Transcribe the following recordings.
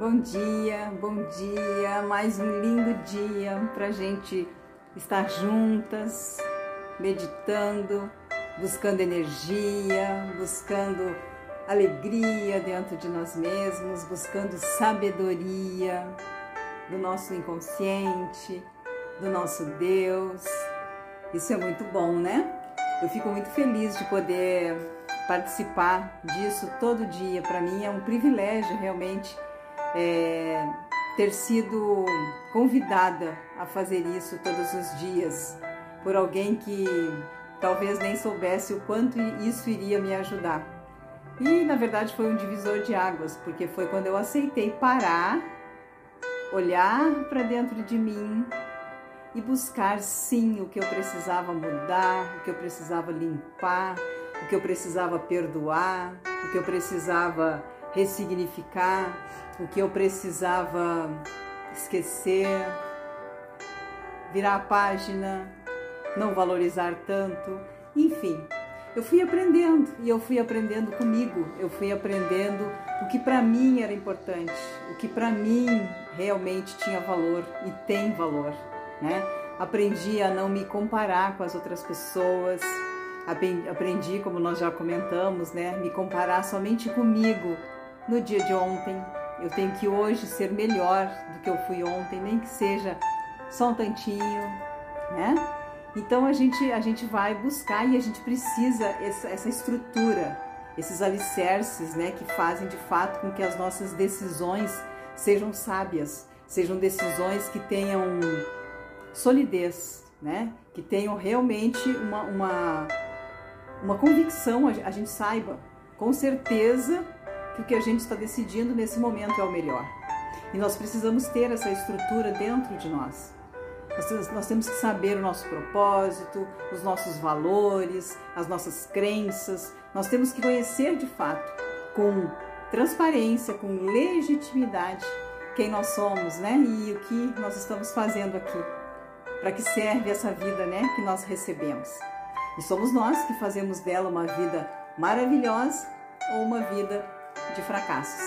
Bom dia, bom dia, mais um lindo dia para gente estar juntas, meditando, buscando energia, buscando alegria dentro de nós mesmos, buscando sabedoria do nosso inconsciente, do nosso Deus. Isso é muito bom, né? Eu fico muito feliz de poder participar disso todo dia. Para mim é um privilégio realmente é, ter sido convidada a fazer isso todos os dias por alguém que talvez nem soubesse o quanto isso iria me ajudar. E na verdade foi um divisor de águas, porque foi quando eu aceitei parar, olhar para dentro de mim e buscar sim o que eu precisava mudar, o que eu precisava limpar, o que eu precisava perdoar, o que eu precisava ressignificar, o que eu precisava esquecer, virar a página, não valorizar tanto, enfim. Eu fui aprendendo e eu fui aprendendo comigo, eu fui aprendendo o que para mim era importante, o que para mim realmente tinha valor e tem valor, né? Aprendi a não me comparar com as outras pessoas, aprendi, como nós já comentamos, né, me comparar somente comigo no dia de ontem, eu tenho que hoje ser melhor do que eu fui ontem, nem que seja só um tantinho, né? Então a gente, a gente vai buscar e a gente precisa essa, essa estrutura, esses alicerces, né, que fazem de fato com que as nossas decisões sejam sábias, sejam decisões que tenham solidez, né, que tenham realmente uma, uma, uma convicção, a gente saiba com certeza que o que a gente está decidindo nesse momento é o melhor. E nós precisamos ter essa estrutura dentro de nós. Nós, temos que saber o nosso propósito, os nossos valores, as nossas crenças. Nós temos que conhecer de fato, com transparência, com legitimidade, quem nós somos, né? E o que nós estamos fazendo aqui. Para que serve essa vida, né? Que nós recebemos. E somos nós que fazemos dela uma vida maravilhosa ou uma vida de fracassos.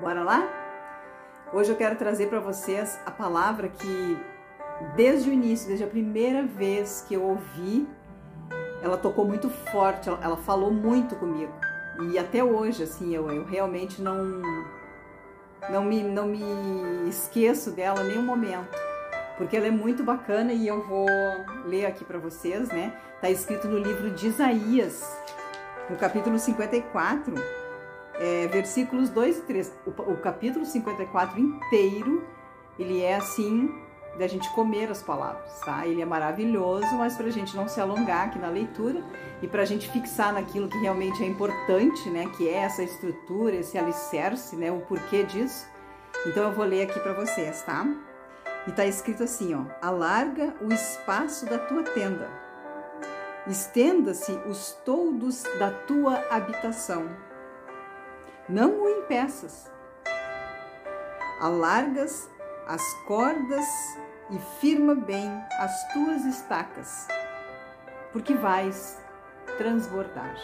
Bora lá? Hoje eu quero trazer para vocês a palavra que, desde o início, desde a primeira vez que eu ouvi, ela tocou muito forte, ela, falou muito comigo. E até hoje, assim, eu, eu realmente não, não, me, não me esqueço dela nenhum momento porque ela é muito bacana e eu vou ler aqui para vocês, né? Tá escrito no livro de Isaías, no capítulo 54, é, versículos 2 e 3. O, o capítulo 54 inteiro, ele é assim, da gente comer as palavras, tá? Ele é maravilhoso, mas para a gente não se alongar aqui na leitura e para a gente fixar naquilo que realmente é importante, né? Que é essa estrutura, esse alicerce, né? O porquê disso. Então eu vou ler aqui para vocês, tá? E tá escrito assim, ó: alarga o espaço da tua tenda estenda-se os toldos da tua habitação. Não o impeças. Alargas as cordas e firma bem as tuas estacas, porque vais transbordar.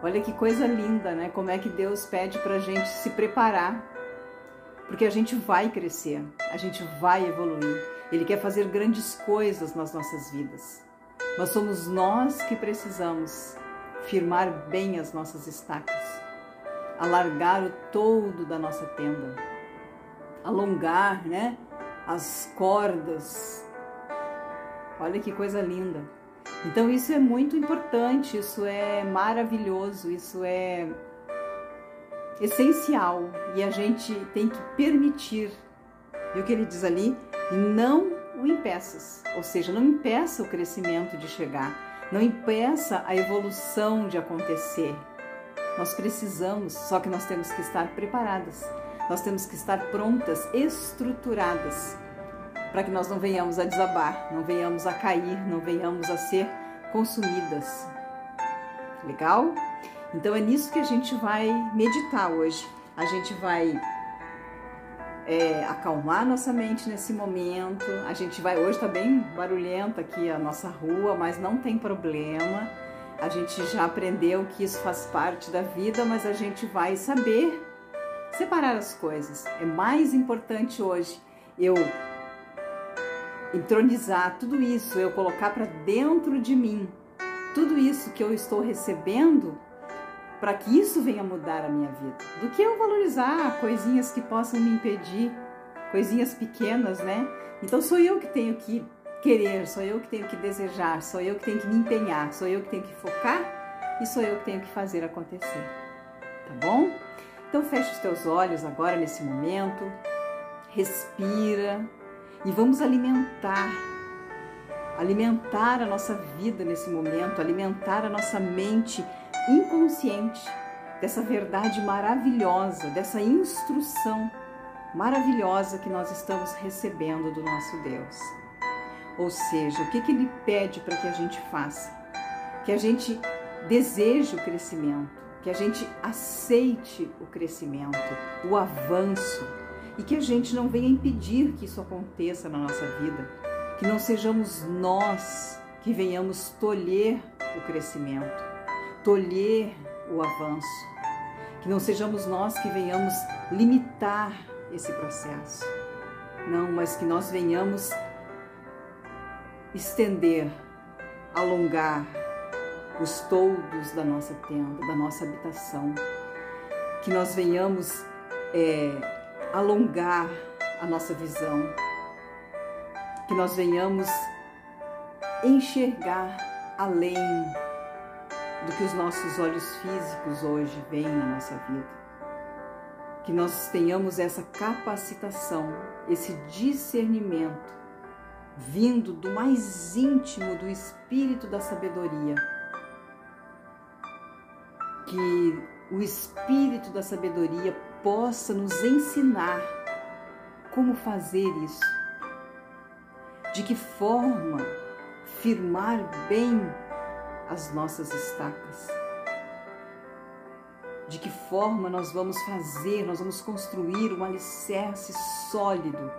Olha que coisa linda, né? Como é que Deus pede para a gente se preparar, porque a gente vai crescer, a gente vai evoluir. Ele quer fazer grandes coisas nas nossas vidas. Mas somos nós que precisamos firmar bem as nossas estacas, alargar o todo da nossa tenda, alongar, né, as cordas. Olha que coisa linda. Então isso é muito importante, isso é maravilhoso, isso é essencial e a gente tem que permitir. E o que ele diz ali? Não o impeças, ou seja, não impeça o crescimento de chegar, não impeça a evolução de acontecer. Nós precisamos, só que nós temos que estar preparadas, nós temos que estar prontas, estruturadas, para que nós não venhamos a desabar, não venhamos a cair, não venhamos a ser consumidas. Legal? Então é nisso que a gente vai meditar hoje. A gente vai é, acalmar nossa mente nesse momento. A gente vai, hoje está bem barulhenta aqui a nossa rua, mas não tem problema. a gente já aprendeu que isso faz parte da vida, mas a gente vai saber separar as coisas. É mais importante hoje eu entronizar tudo isso, eu colocar para dentro de mim tudo isso que eu estou recebendo para que isso venha mudar a minha vida, do que eu valorizar coisinhas que possam me impedir, coisinhas pequenas, né? Então sou eu que tenho que querer, sou eu que tenho que desejar, sou eu que tenho que me empenhar, sou eu que tenho que focar e sou eu que tenho que fazer acontecer. Tá bom? Então fecha os teus olhos agora nesse momento, respira e vamos alimentar alimentar a nossa vida nesse momento, alimentar a nossa mente inconsciente dessa verdade maravilhosa, dessa instrução maravilhosa que nós estamos recebendo do nosso Deus. Ou seja, o que, que Ele pede para que a gente faça? Que a gente deseje o crescimento, que a gente aceite o crescimento, o avanço e que a gente não venha impedir que isso aconteça na nossa vida, que não sejamos nós que venhamos tolher o crescimento, tolher o avanço, que não sejamos nós que venhamos limitar esse processo. Não, mas que nós venhamos estender, alongar os toldos da nossa tenda, da nossa habitação, que nós venhamos é, alongar a nossa visão, que nós venhamos enxergar além do que os nossos olhos físicos hoje veem na nossa vida. Que nós tenhamos essa capacitação, esse discernimento vindo do mais íntimo do espírito da sabedoria. Que o espírito da sabedoria possa nos ensinar como fazer isso. De que forma firmar bem as nossas estacas. De que forma nós vamos fazer, nós vamos construir um alicerce sólido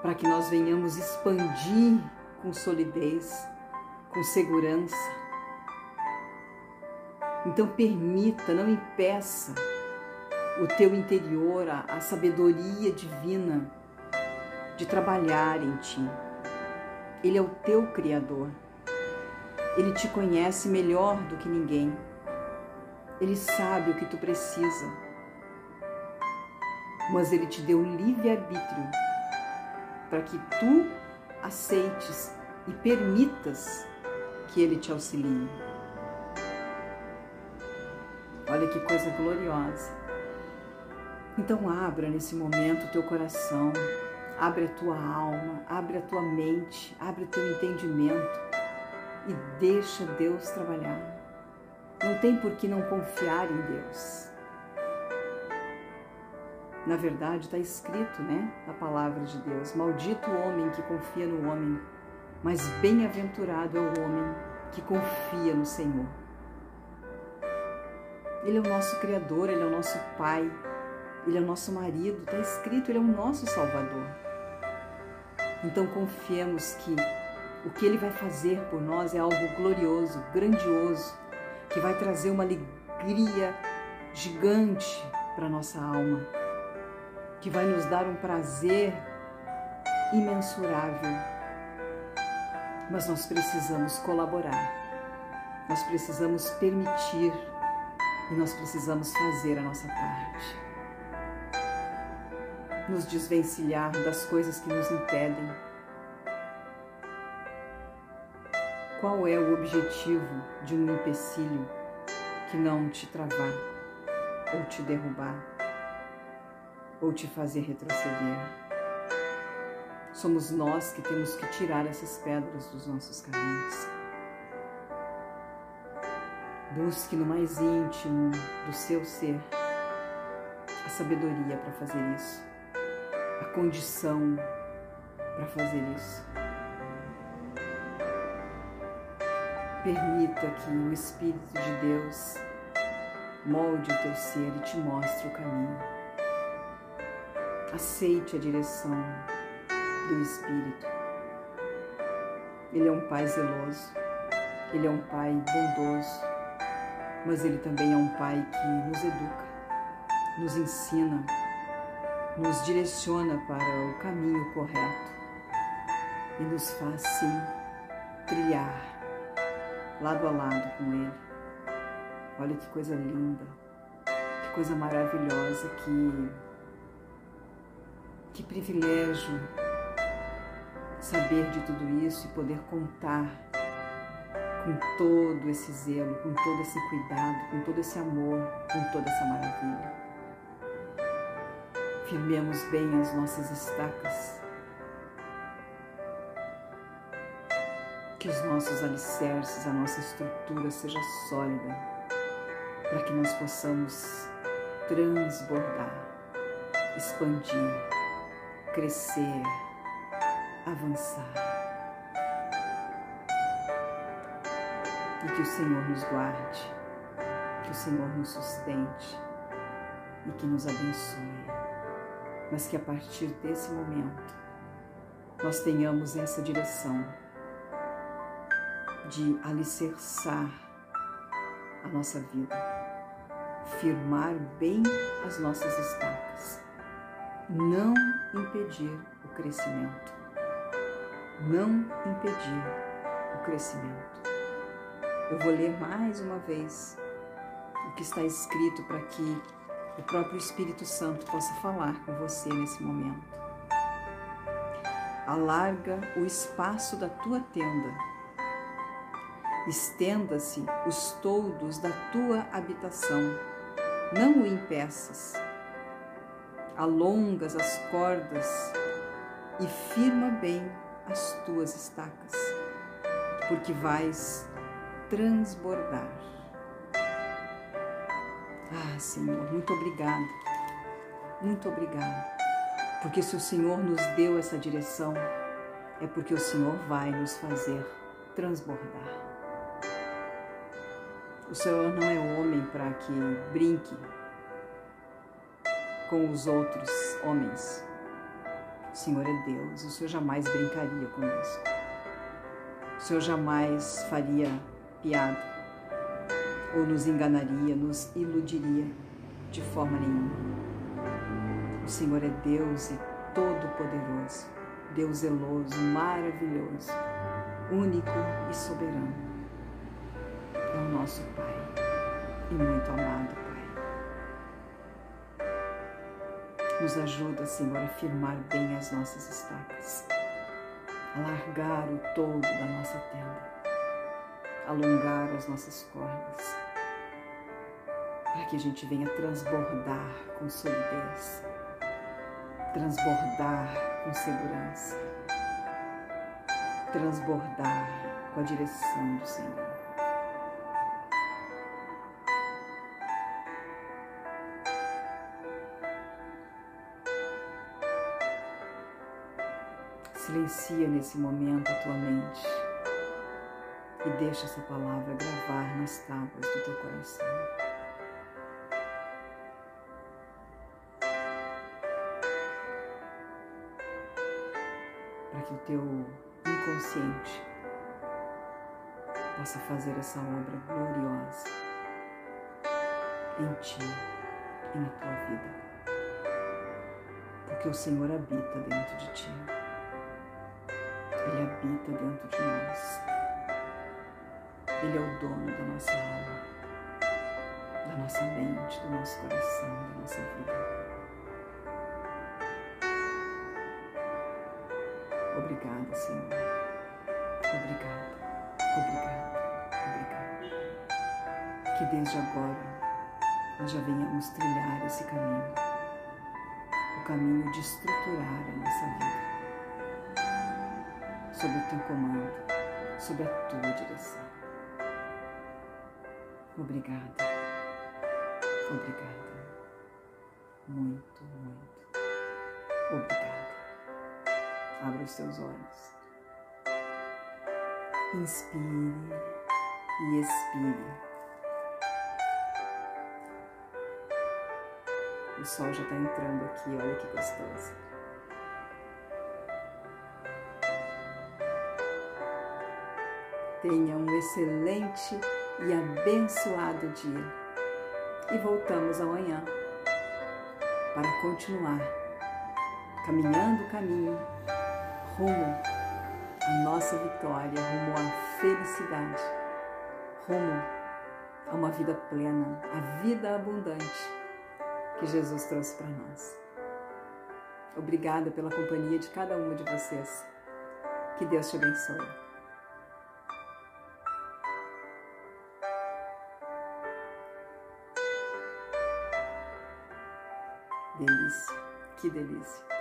para que nós venhamos expandir com solidez, com segurança. Então permita, não impeça o teu interior, a, a sabedoria divina de trabalhar em ti. Ele é o teu Criador. Ele te conhece melhor do que ninguém. Ele sabe o que tu precisa. Mas ele te deu livre-arbítrio para que tu aceites e permitas que ele te auxilie. Olha que coisa gloriosa. Então abra nesse momento o teu coração, abre a tua alma, abre a tua mente, abre o teu entendimento e deixa Deus trabalhar. Não tem por que não confiar em Deus. Na verdade, está escrito, né, na palavra de Deus: Maldito o homem que confia no homem, mas bem-aventurado é o homem que confia no Senhor. Ele é o nosso Criador, Ele é o nosso Pai, Ele é o nosso marido, está escrito, Ele é o nosso Salvador. Então confiemos que o que Ele vai fazer por nós é algo glorioso, grandioso, que vai trazer uma alegria gigante para nossa alma, que vai nos dar um prazer imensurável. Mas nós precisamos colaborar, nós precisamos permitir e nós precisamos fazer a nossa parte. Nos desvencilhar das coisas que nos impedem Qual é o objetivo de um empecilho que não te travar, ou te derrubar, ou te fazer retroceder? Somos nós que temos que tirar essas pedras dos nossos caminhos. Busque no mais íntimo do seu ser a sabedoria para fazer isso, a condição para fazer isso. Permita que o Espírito de Deus molde o teu ser e te mostre o caminho. Aceite a direção do Espírito. Ele é um Pai zeloso. Ele é um Pai bondoso, mas Ele também é um Pai que nos educa, nos ensina, nos direciona para o caminho correto e nos faz sim trilhar lado a lado com Ele. Olha que coisa linda, que coisa maravilhosa, que, que privilégio saber de tudo isso e poder contar com todo esse zelo, com todo esse cuidado, com todo esse amor, com toda essa maravilha. Firmemos bem as nossas estacas, que os nossos alicerces, a nossa estrutura seja sólida, para que nós possamos transbordar, expandir, crescer, avançar. e que o Senhor nos guarde, que o Senhor nos sustente e que nos abençoe. Mas que a partir desse momento nós tenhamos essa direção de alicerçar a nossa vida, firmar bem as nossas estacas, não impedir o crescimento, não impedir o crescimento. Eu vou ler mais uma vez o que está escrito para que o próprio Espírito Santo possa falar com você nesse momento. Alarga o espaço da tua tenda, estenda-se os toldos da tua habitação, não o impeças. Alongas as cordas e firma bem as tuas estacas, porque vais transbordar. Ah, Senhor, muito obrigado. Muito obrigado. Porque se o Senhor nos deu essa direção, é porque o Senhor vai nos fazer transbordar. O Senhor não é homem para que brinque com os outros homens. O Senhor é Deus, o Senhor jamais brincaria conosco. O Senhor jamais faria piada, ou nos enganaria, nos iludiria de forma nenhuma. O Senhor é Deus e todo-poderoso, Deus zeloso, maravilhoso, único e soberano. Nosso Pai e muito amado Pai. Nos ajuda, Senhor, a firmar bem as nossas estacas, a largar o todo da nossa tenda alongar as nossas cordas, para que a gente venha transbordar com solidez, transbordar com segurança, transbordar com a direção do Senhor. Silencia nesse momento a tua mente e deixa essa palavra gravar nas tábuas do teu coração. Para que o teu inconsciente possa fazer essa obra gloriosa em ti e na tua vida. Porque o Senhor habita dentro de ti. Ele habita dentro de nós. Ele é o dono da nossa alma, da nossa mente, do nosso coração, da nossa vida. Obrigada, Senhor. Obrigada, obrigada, obrigada. Que desde agora nós já venhamos trilhar esse caminho, o caminho de estruturar a nossa vida, sob o teu comando, sob a tua direção. Obrigada. Obrigada. Muito, muito. Obrigada. Abra os seus olhos. Inspire e expire. O sol já está entrando aqui, olha que gostoso. Tenha um excelente e abençoado dia. E voltamos amanhã para continuar caminhando o caminho rumo à nossa vitória, rumo à felicidade, rumo a uma vida plena, a vida abundante que Jesus trouxe para nós. Obrigada pela companhia de cada uma de vocês. Que Deus te abençoe. Que delícia.